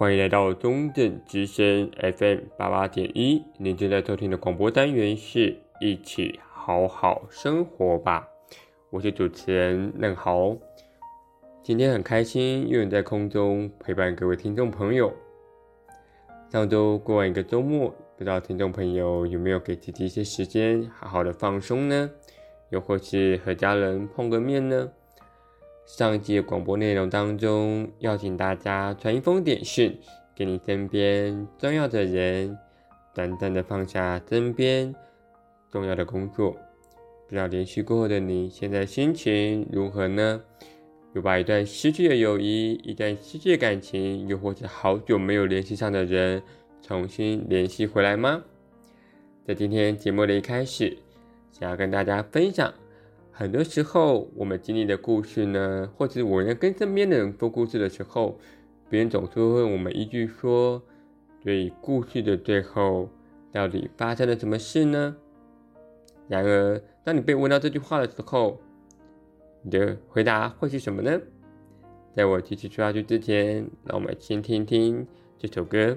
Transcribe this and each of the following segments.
欢迎来到中正之声 FM 八八点一。您正在收听的广播单元是一起好好生活吧。我是主持人嫩豪。今天很开心，又能在空中陪伴各位听众朋友。上周过完一个周末，不知道听众朋友有没有给自己一些时间，好好的放松呢？又或是和家人碰个面呢？上一集的广播内容当中，邀请大家传一封点讯给你身边重要的人，短暂的放下身边重要的工作。不知道连续过后的你现在心情如何呢？有把一段失去的友谊、一段失去的感情，又或者好久没有联系上的人，重新联系回来吗？在今天节目的一开始，想要跟大家分享。很多时候，我们经历的故事呢，或者我在跟身边的人说故事的时候，别人总是会问我们一句说：“对故事的最后，到底发生了什么事呢？”然而，当你被问到这句话的时候，你的回答会是什么呢？在我继续说下去之前，让我们先听听这首歌。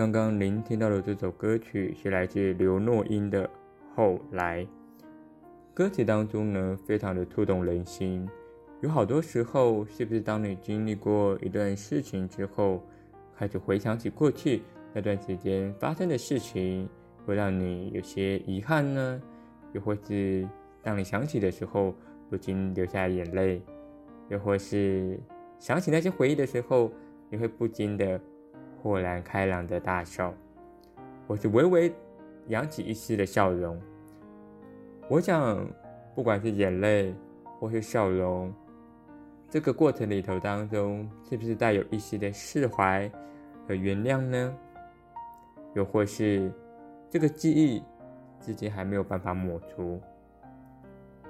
刚刚您听到的这首歌曲是来自刘若英的《后来》。歌词当中呢，非常的触动人心。有好多时候，是不是当你经历过一段事情之后，开始回想起过去那段时间发生的事情，会让你有些遗憾呢？又或是当你想起的时候，不禁流下眼泪？又或是想起那些回忆的时候，你会不禁的？豁然开朗的大笑，或是微微扬起一丝的笑容。我想，不管是眼泪或是笑容，这个过程里头当中，是不是带有一丝的释怀和原谅呢？又或是这个记忆至今还没有办法抹除，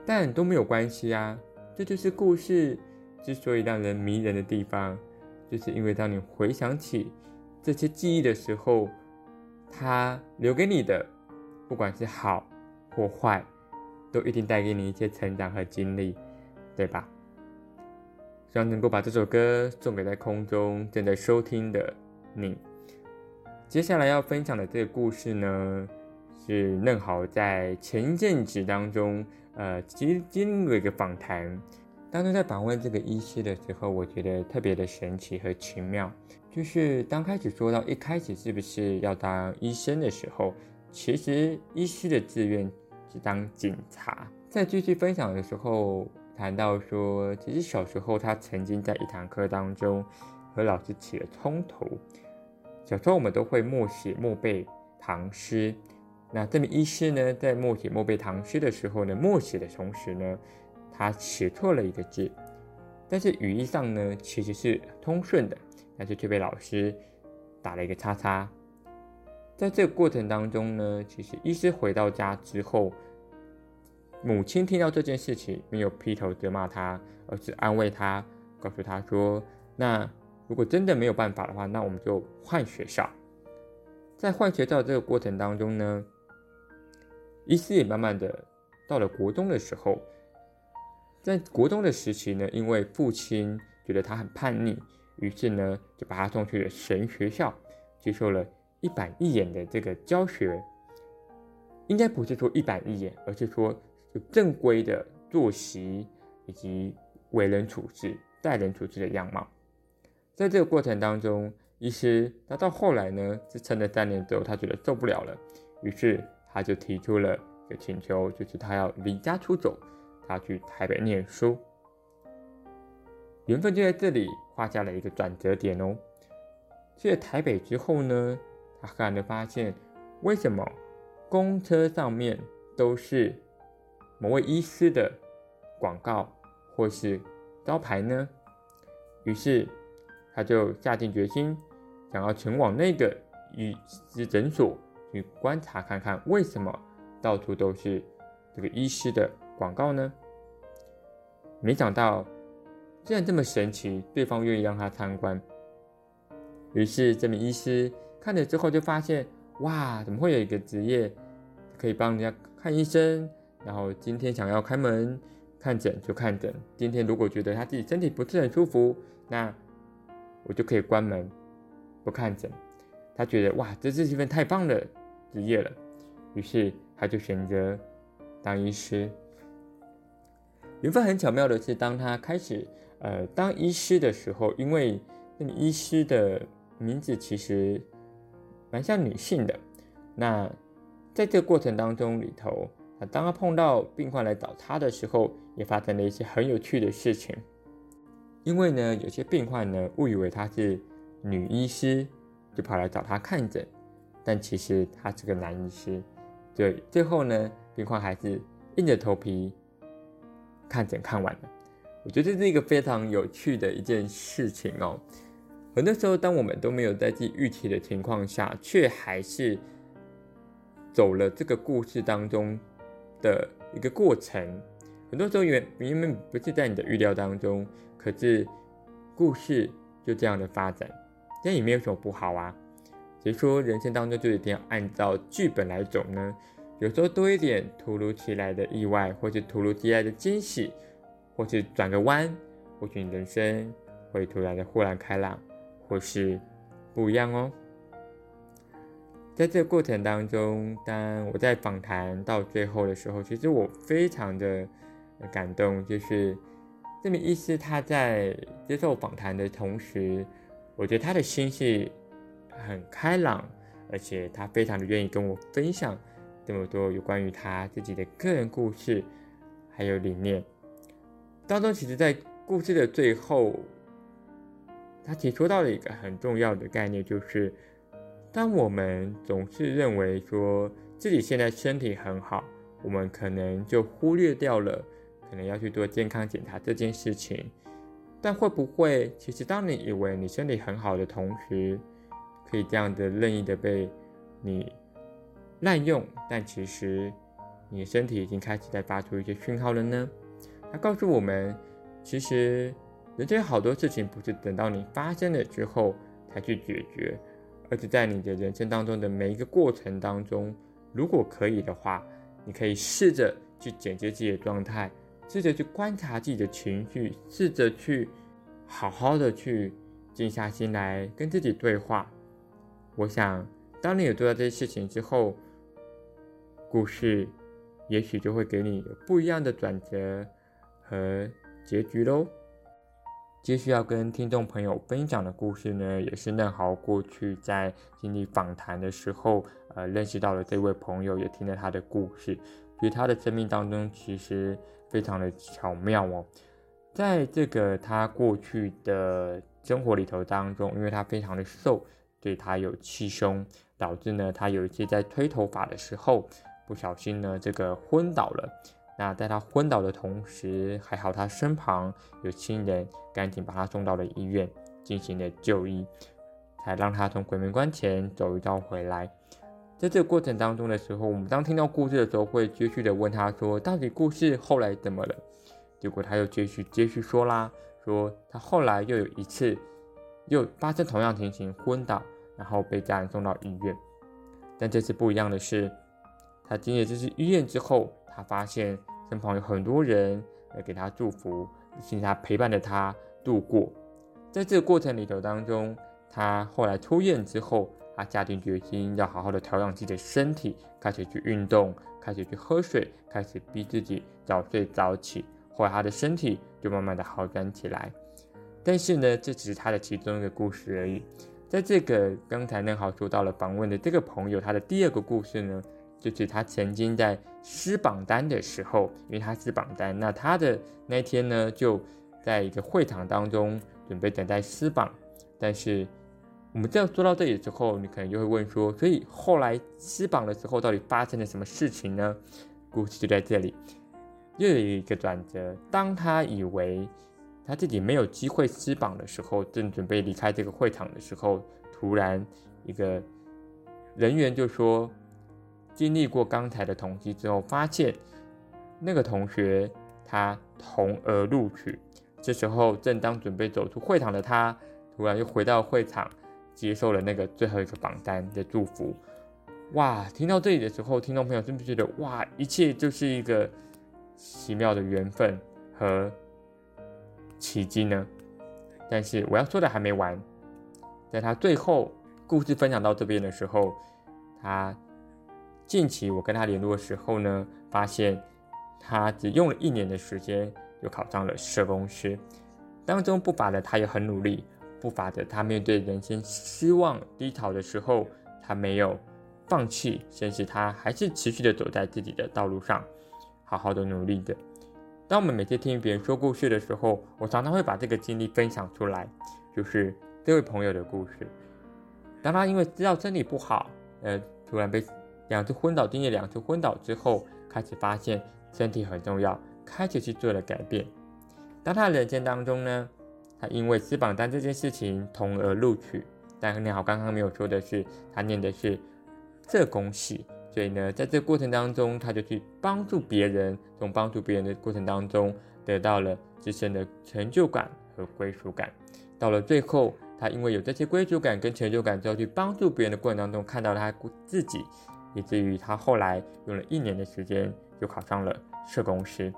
但都没有关系啊。这就是故事之所以让人迷人的地方，就是因为当你回想起。这些记忆的时候，它留给你的，不管是好或坏，都一定带给你一些成长和经历，对吧？希望能够把这首歌送给在空中正在收听的你。接下来要分享的这个故事呢，是嫩豪在前一阵子当中，呃，经经历了一个访谈。当初在访问这个医师的时候，我觉得特别的神奇和奇妙。就是刚开始说到一开始是不是要当医生的时候，其实医师的志愿是当警察。在继续分享的时候谈到说，其实小时候他曾经在一堂课当中和老师起了冲突。小时候我们都会默写默背唐诗，那这名医师呢，在默写默背唐诗的时候呢，默写的同时呢，他写错了一个字，但是语义上呢，其实是通顺的。但是却被老师打了一个叉叉。在这个过程当中呢，其实医师回到家之后，母亲听到这件事情，没有劈头责骂他，而是安慰他，告诉他说：“那如果真的没有办法的话，那我们就换学校。”在换学校这个过程当中呢，医师也慢慢的到了国中的时候，在国中的时期呢，因为父亲觉得他很叛逆。于是呢，就把他送去了神学校，接受了一板一眼的这个教学。应该不是说一板一眼，而是说就正规的作息以及为人处事、待人处事的样貌。在这个过程当中，医师他到后来呢，是撑了三年之后，他觉得受不了了，于是他就提出了一个请求，就是他要离家出走，他去台北念书。缘分就在这里画下了一个转折点哦。去了台北之后呢，他赫然的发现，为什么公车上面都是某位医师的广告或是招牌呢？于是他就下定决心，想要前往那个医师诊所去观察看看，为什么到处都是这个医师的广告呢？没想到。既然这么神奇，对方愿意让他参观。于是这名医师看了之后就发现，哇，怎么会有一个职业可以帮人家看医生？然后今天想要开门看诊就看诊。今天如果觉得他自己身体不是很舒服，那我就可以关门不看诊。他觉得哇，这是一份太棒的职业了。于是他就选择当医师。缘分很巧妙的是，当他开始呃当医师的时候，因为那个医师的名字其实蛮像女性的。那在这个过程当中里头，啊，当他碰到病患来找他的时候，也发生了一些很有趣的事情。因为呢，有些病患呢误以为他是女医师，就跑来找他看诊，但其实他是个男医师。对，最后呢，病患还是硬着头皮看诊看完了。我觉得这是一个非常有趣的一件事情哦。很多时候，当我们都没有在自己预期的情况下，却还是走了这个故事当中的一个过程。很多时候，原明明不是在你的预料当中，可是故事就这样的发展，这也没有什么不好啊。只是说，人生当中就一定要按照剧本来走呢。有时候多一点突如其来的意外，或是突如其来的惊喜，或是转个弯，或许你人生会突然的豁然开朗。或是不一样哦。在这个过程当中，当我在访谈到最后的时候，其实我非常的感动。就是这名医师他在接受访谈的同时，我觉得他的心是很开朗，而且他非常的愿意跟我分享这么多有关于他自己的个人故事，还有理念。当中，其实，在故事的最后。他提出到了一个很重要的概念，就是当我们总是认为说自己现在身体很好，我们可能就忽略掉了可能要去做健康检查这件事情。但会不会，其实当你以为你身体很好的同时，可以这样的任意的被你滥用，但其实你的身体已经开始在发出一些讯号了呢？他告诉我们，其实。人生有好多事情不是等到你发生了之后才去解决，而是在你的人生当中的每一个过程当中，如果可以的话，你可以试着去检视自己的状态，试着去观察自己的情绪，试着去好好的去静下心来跟自己对话。我想，当你有做到这些事情之后，故事也许就会给你不一样的转折和结局喽。接续要跟听众朋友分享的故事呢，也是嫩豪过去在经历访谈的时候，呃，认识到了这位朋友，也听了他的故事。所以他的生命当中其实非常的巧妙哦，在这个他过去的生活里头当中，因为他非常的瘦，对他有气胸，导致呢他有一次在推头发的时候，不小心呢这个昏倒了。那在他昏倒的同时，还好他身旁有亲人，赶紧把他送到了医院进行了就医，才让他从鬼门关前走一遭回来。在这个过程当中的时候，我们当听到故事的时候，会继续的问他说：“到底故事后来怎么了？”结果他又继续继续说啦，说他后来又有一次又发生同样情形，昏倒，然后被家人送到医院。但这次不一样的是，他经历这次医院之后，他发现。身旁有很多人来给他祝福，并且他陪伴着他度过。在这个过程里头当中，他后来出院之后，他下定决心要好好的调养自己的身体，开始去运动，开始去喝水，开始逼自己早睡早起。后来他的身体就慢慢的好转起来。但是呢，这只是他的其中一个故事而已。在这个刚才嫩豪说到了访问的这个朋友，他的第二个故事呢，就是他曾经在撕榜单的时候，因为他撕榜单，那他的那天呢，就在一个会场当中准备等待撕榜。但是我们这样说到这里之后，你可能就会问说，所以后来撕榜的时候到底发生了什么事情呢？故事就在这里，又有一个转折。当他以为他自己没有机会撕榜的时候，正准备离开这个会场的时候，突然一个人员就说。经历过刚才的统计之后，发现那个同学他同额录取，这时候正当准备走出会场的他，突然又回到会场，接受了那个最后一个榜单的祝福。哇！听到这里的时候，听众朋友是不是觉得哇，一切就是一个奇妙的缘分和奇迹呢？但是我要说的还没完，在他最后故事分享到这边的时候，他近期我跟他联络的时候呢，发现他只用了一年的时间就考上了社工师，当中不乏的他也很努力，不乏的他面对人生失望低潮的时候，他没有。放弃，甚至他还是持续的走在自己的道路上，好好的努力的。当我们每次听别人说故事的时候，我常常会把这个经历分享出来，就是这位朋友的故事。当他因为知道身体不好，呃，突然被两次昏倒，经历两次昏倒之后，开始发现身体很重要，开始去做了改变。当他人生当中呢，他因为撕榜单这件事情同而录取，但很好，刚刚没有说的是，他念的是。社工系，所以呢，在这过程当中，他就去帮助别人，从帮助别人的过程当中，得到了自身的成就感和归属感。到了最后，他因为有这些归属感跟成就感之后，去帮助别人的过程当中，看到他自己，以至于他后来用了一年的时间，就考上了社工师。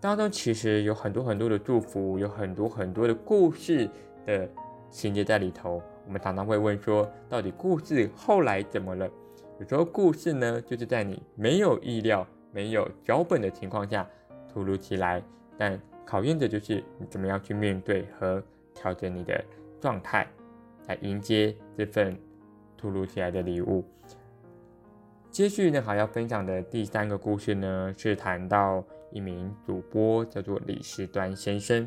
当中其实有很多很多的祝福，有很多很多的故事的情节在里头。我们常常会问说，到底故事后来怎么了？有时候故事呢，就是在你没有意料、没有脚本的情况下突如其来，但考验的就是你怎么样去面对和调整你的状态，来迎接这份突如其来的礼物。接续呢，还要分享的第三个故事呢，是谈到一名主播叫做李时端先生，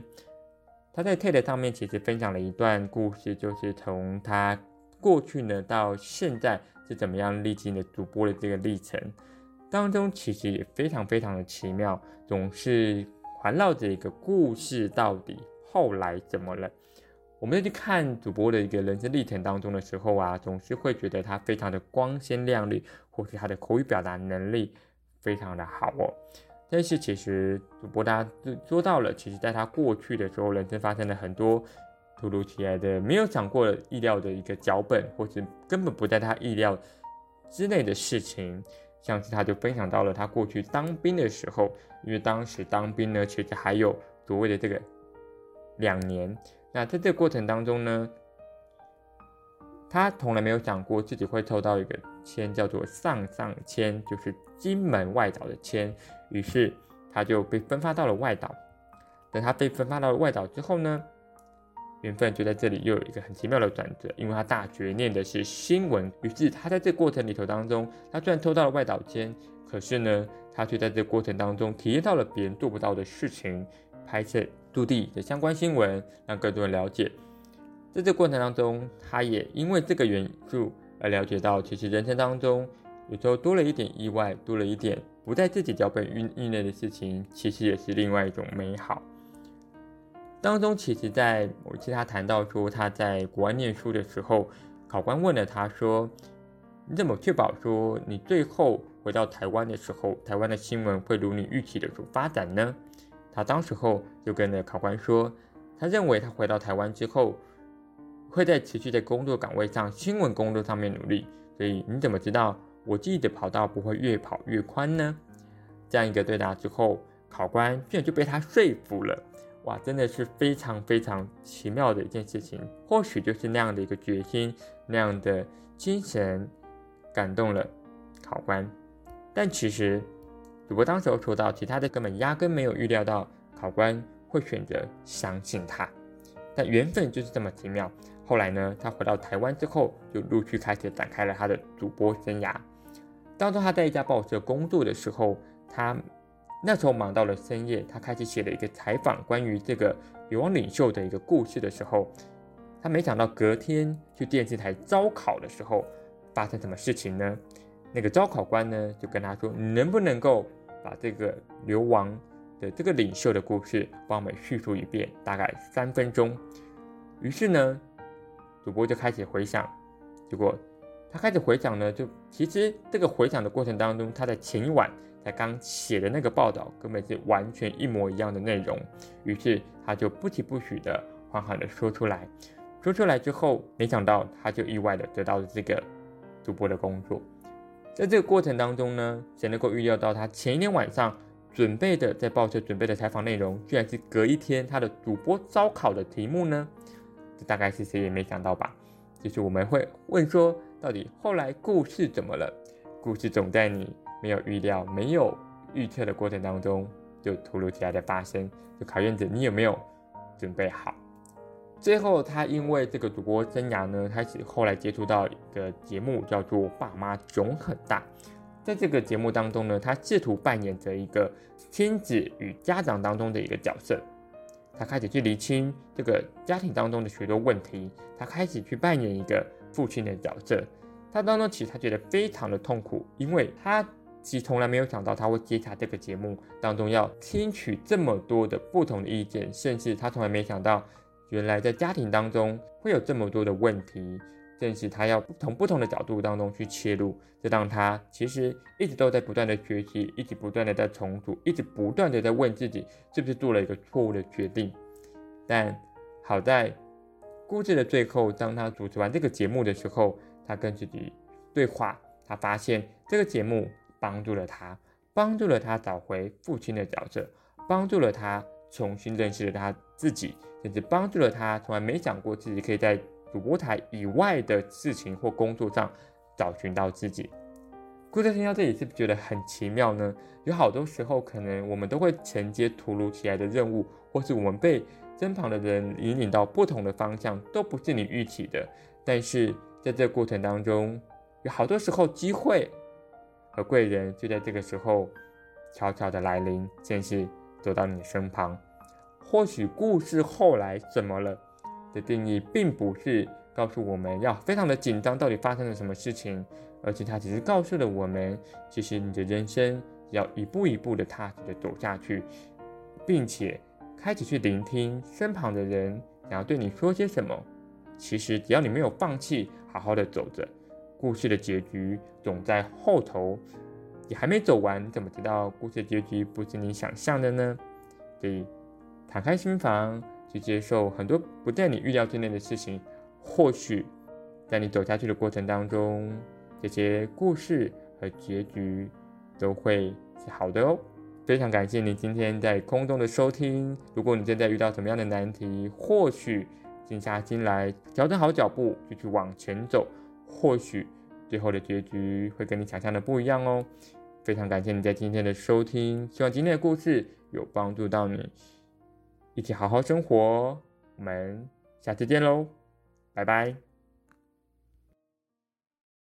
他在 TED 上面其实分享了一段故事，就是从他过去呢到现在。是怎么样历经的主播的这个历程当中，其实也非常非常的奇妙，总是环绕着一个故事，到底后来怎么了？我们在去看主播的一个人生历程当中的时候啊，总是会觉得他非常的光鲜亮丽，或是他的口语表达能力非常的好哦。但是其实主播大家都说到了，其实在他过去的时候，人生发生了很多。突如其来的，没有想过意料的一个脚本，或是根本不在他意料之内的事情，像是他就分享到了他过去当兵的时候，因为当时当兵呢，其实还有所谓的这个两年。那在这个过程当中呢，他从来没有想过自己会抽到一个签，叫做上上签，就是金门外岛的签。于是他就被分发到了外岛。等他被分发到了外岛之后呢，缘分就在这里又有一个很奇妙的转折，因为他大学念的是新闻，于是他在这个过程里头当中，他虽然抽到了外岛签，可是呢，他却在这个过程当中体验到了别人做不到的事情，拍摄驻地的相关新闻，让更多人了解。在这过程当中，他也因为这个元素而了解到，其实人生当中有时候多了一点意外，多了一点不在自己脚本运运内的事情，其实也是另外一种美好。当中，其实，在某一次他谈到说他在国外念书的时候，考官问了他说：“你怎么确保说你最后回到台湾的时候，台湾的新闻会如你预期的所发展呢？”他当时候就跟那考官说：“他认为他回到台湾之后，会在持续在工作岗位上，新闻工作上面努力。所以你怎么知道我自己的跑道不会越跑越宽呢？”这样一个对答之后，考官居然就被他说服了。哇，真的是非常非常奇妙的一件事情。或许就是那样的一个决心，那样的精神，感动了考官。但其实，主播当时候说到，其他的根本压根没有预料到考官会选择相信他。但缘分就是这么奇妙。后来呢，他回到台湾之后，就陆续开始展开了他的主播生涯。当初他在一家报社工作的时候，他。那时候忙到了深夜，他开始写了一个采访关于这个女王领袖的一个故事的时候，他没想到隔天去电视台招考的时候发生什么事情呢？那个招考官呢就跟他说：“你能不能够把这个流亡的这个领袖的故事帮我们叙述一遍，大概三分钟？”于是呢，主播就开始回想，结果他开始回想呢，就其实这个回想的过程当中，他在前一晚才刚写的那个报道根本是完全一模一样的内容，于是他就不疾不徐的缓缓的说出来。说出来之后，没想到他就意外的得到了这个主播的工作。在这个过程当中呢，谁能够预料到他前一天晚上准备的在报社准备的采访内容，居然是隔一天他的主播招考的题目呢？这大概是谁也没想到吧？就是我们会问说，到底后来故事怎么了？故事总在你没有预料、没有预测的过程当中，就突如其来的发生，就考验着你有没有准备好。最后，他因为这个主播生涯呢，开始后来接触到一个节目，叫做《爸妈囧很大》。在这个节目当中呢，他试图扮演着一个亲子与家长当中的一个角色。他开始去厘清这个家庭当中的许多问题。他开始去扮演一个父亲的角色。他当中其实他觉得非常的痛苦，因为他其实从来没有想到他会接下这个节目当中要听取这么多的不同的意见，甚至他从来没想到。原来在家庭当中会有这么多的问题，正是他要从不同的角度当中去切入，这让他其实一直都在不断的学习，一直不断的在重组，一直不断的在问自己是不是做了一个错误的决定。但好在故事的最后，当他主持完这个节目的时候，他跟自己对话，他发现这个节目帮助了他，帮助了他找回父亲的角色，帮助了他重新认识了他自己。甚至帮助了他，从来没想过自己可以在主播台以外的事情或工作上找寻到自己。故事听到这里是不是觉得很奇妙呢？有好多时候，可能我们都会承接突如其来的任务，或是我们被身旁的人引领到不同的方向，都不是你预期的。但是在这个过程当中，有好多时候机会和贵人就在这个时候悄悄的来临，甚至走到你身旁。或许故事后来怎么了的定义，并不是告诉我们要非常的紧张，到底发生了什么事情，而且它只是告诉了我们，其实你的人生要一步一步的踏实的走下去，并且开始去聆听身旁的人想要对你说些什么。其实只要你没有放弃，好好的走着，故事的结局总在后头。你还没走完，怎么知道故事的结局不是你想象的呢？所以。敞开心房，去接受很多不在你预料之内的事情。或许在你走下去的过程当中，这些故事和结局都会是好的哦。非常感谢你今天在空中的收听。如果你正在遇到什么样的难题，或许静下心来，调整好脚步，继续往前走，或许最后的结局会跟你想象的不一样哦。非常感谢你在今天的收听，希望今天的故事有帮助到你。一起好好生活，我们下次见喽，拜拜。